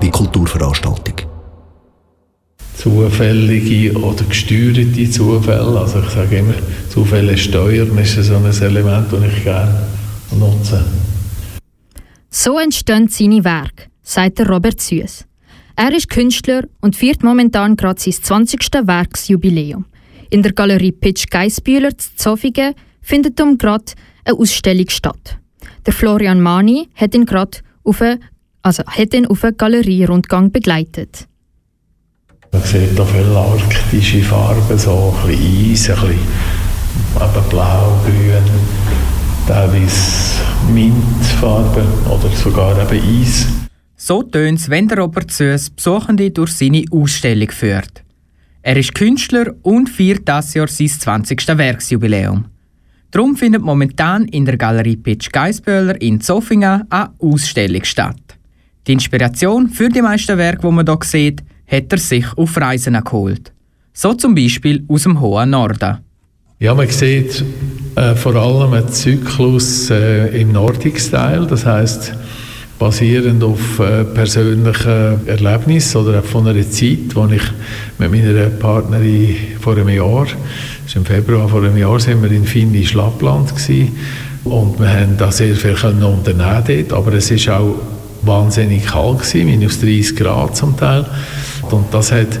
wie Kulturveranstaltung. Zufällige oder gesteuerte Zufälle, also ich sage immer, Zufälle steuern ist so ein Element, das ich gerne nutze. So entstehen seine Werke, sagt Robert Süß. Er ist Künstler und feiert momentan gerade sein 20. Werksjubiläum. In der Galerie Pitch Geisbühler zu Zofingen findet um gerade eine Ausstellung statt. Der Florian Mani hat ihn gerade auf eine, also hat ihn auf einen Galerierundgang begleitet. Man sieht hier viele arktische Farben, so ein bisschen Eis, ein bisschen blau, grün, teilweise Mintfarben oder sogar eben Eis. So tönt es, wenn der Robert Süß Besuchende durch seine Ausstellung führt. Er ist Künstler und feiert das Jahr sein 20. Werksjubiläum. Darum findet momentan in der Galerie Pitch Geisböhler in Zofingen eine Ausstellung statt. Die Inspiration für die meisten Werke, die man hier sieht, hat er sich auf Reisen geholt. So zum Beispiel aus dem hohen Norden. Ja, man sieht äh, vor allem einen Zyklus äh, im Nordic-Style, das heißt basierend auf äh, persönlichen Erlebnissen oder von einer Zeit, wo ich mit meiner Partnerin vor einem Jahr, im Februar vor einem Jahr, sind wir in Finnisch Lappland gewesen, und wir haben da sehr viel unternehmen dort, aber es ist auch wahnsinnig kalt gewesen, minus 30 Grad zum Teil und das hat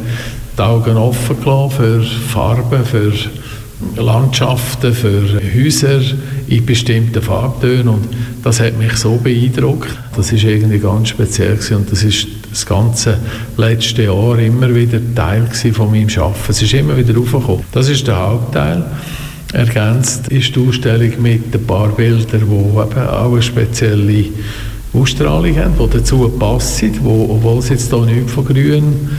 die Augen offen gelassen für Farben, für Landschaften, für Häuser in bestimmten Farbtönen und das hat mich so beeindruckt. Das ist irgendwie ganz speziell gewesen. und das ist das ganze letzte Jahr immer wieder Teil von meinem Schaffen. Es ist immer wieder aufgekommen. Das ist der Hauptteil. Ergänzt ist die Ausstellung mit ein paar Bildern, die eben auch eine spezielle Ausstrahlung haben, die dazu passen, wo, obwohl es jetzt hier nichts von Grün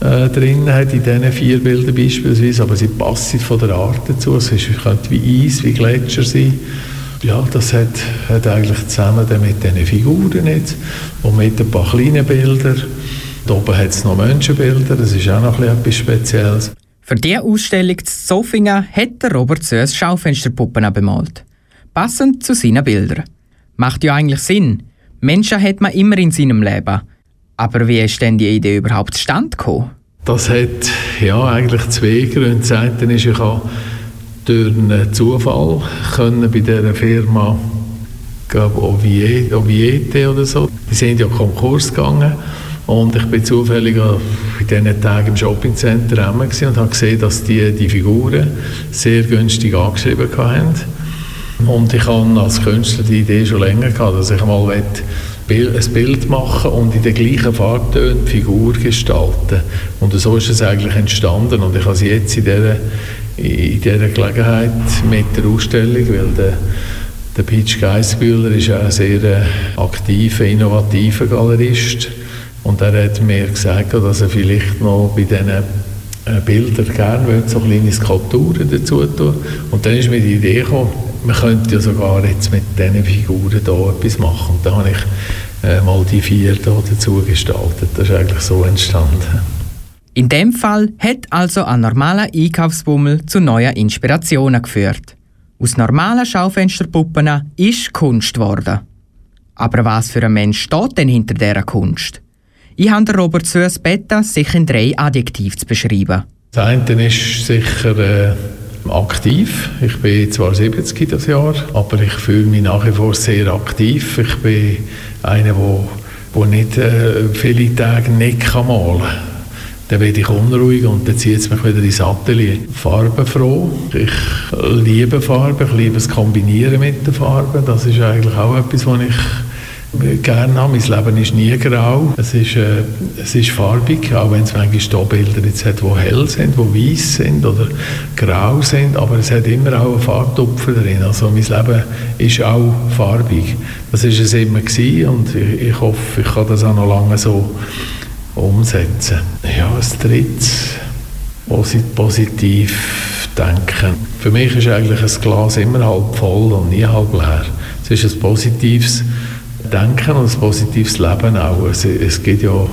äh, drin hat, in diesen vier Bildern beispielsweise, aber sie passen von der Art dazu. Es könnte wie Eis, wie Gletscher sein. Ja, das hat, hat eigentlich zusammen mit diesen Figuren jetzt und mit ein paar kleinen Bildern. Da oben hat es noch Menschenbilder, das ist auch noch etwas Spezielles. Für diese Ausstellung zu Zofingen hat der Robert Sös Schaufensterpuppen bemalt. Passend zu seinen Bildern. Macht ja eigentlich Sinn. Menschen hat man immer in seinem Leben. Aber wie ist denn die Idee überhaupt zustande gekommen? Das hat ja eigentlich zwei Gründe. Das eine ist, ich habe durch einen Zufall können bei dieser Firma glaube Oviete oder so. Die sind ja Konkurs gegangen und ich bin zufällig in diesen Tagen im Shoppingcenter und habe gesehen, dass die die Figuren sehr günstig angeschrieben haben. Und ich habe als Künstler die Idee schon länger gehabt, dass ich mal ein Bild machen und in den gleichen Farbtönen die Figur gestalten. Und so ist es eigentlich entstanden. Und ich habe sie jetzt in dieser, in dieser Gelegenheit mit der Ausstellung, weil der, der Peach Geissbühler ist auch ein sehr äh, aktiver, innovativer Galerist. Und er hat mir gesagt, dass er vielleicht noch bei diesen äh, Bildern gerne so kleine Skulpturen dazu tun. Und dann ist mir die Idee gekommen, man könnte ja sogar jetzt mit diesen Figuren hier etwas machen. Und da habe ich äh, mal die vier hier dazu gestaltet. Das ist eigentlich so entstanden. In dem Fall hat also ein normaler Einkaufsbummel zu neuen Inspirationen geführt. Aus normalen Schaufensterpuppen ist Kunst geworden. Aber was für ein Mensch steht denn hinter dieser Kunst? Ich habe Robert Suess beten, sich in drei Adjektive zu beschreiben. Das eine ist sicher äh, aktiv. Ich bin zwar 70 das Jahr, aber ich fühle mich nach wie vor sehr aktiv. Ich bin einer, der, der nicht äh, viele Tage nicht malen kann. Dann werde ich unruhig und dann zieht es mich wieder ins Atelier. Farbenfroh. Ich liebe Farben, ich liebe das Kombinieren mit den Farben. Das ist eigentlich auch etwas, was ich gerne habe. Mein Leben ist nie grau. Es ist, äh, es ist farbig, auch wenn es manchmal Stahbilder jetzt hat, die hell sind, die weiß sind oder grau sind, aber es hat immer auch einen Farbtupfer drin. Also mein Leben ist auch farbig. Das ist es immer gewesen und ich, ich hoffe, ich kann das auch noch lange so umsetzen. Ja, das dritte, positiv denken. Für mich ist eigentlich ein Glas immer halb voll und nie halb leer. Es ist ein positives Denken und ein positives Leben auch. Es, es gibt ja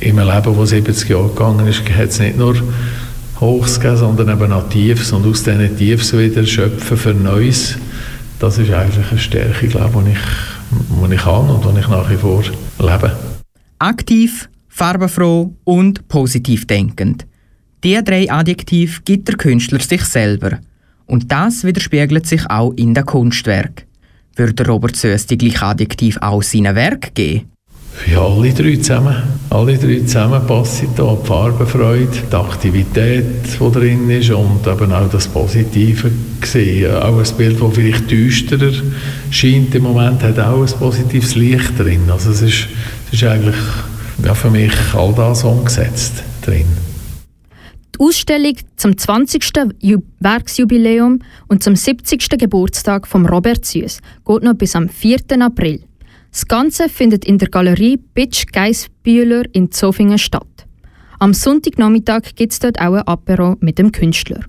im Leben, das 70 Jahre gegangen ist, hat es nicht nur Hochs gegeben, sondern eben auch Tiefs und aus diesen Tiefs wieder schöpfen für Neues. Das ist eigentlich eine Stärke, glaube ich, die ich, ich habe und die ich nach wie vor lebe. Aktiv, farbenfroh und positiv denkend. Diese drei Adjektive gibt der Künstler sich selber. Und das widerspiegelt sich auch in den Kunstwerk. Würde Robert Sös die gleiche Adjektiv auch seinen Werk geben? Ja, alle drei zusammen. Alle drei zusammen passen da. Die Farbenfreude, die Aktivität, die drin ist und eben auch das Positive gesehen. Auch ein Bild, das vielleicht düsterer scheint im Moment, hat auch ein positives Licht drin. Also es ist, es ist eigentlich ja, für mich all das umgesetzt drin. Ausstellung zum 20. Werksjubiläum und zum 70. Geburtstag von Robert Süß geht noch bis am 4. April. Das Ganze findet in der Galerie Bitsch Geisbühler in Zofingen statt. Am Sonntagnachmittag gibt es dort auch ein Apero mit dem Künstler.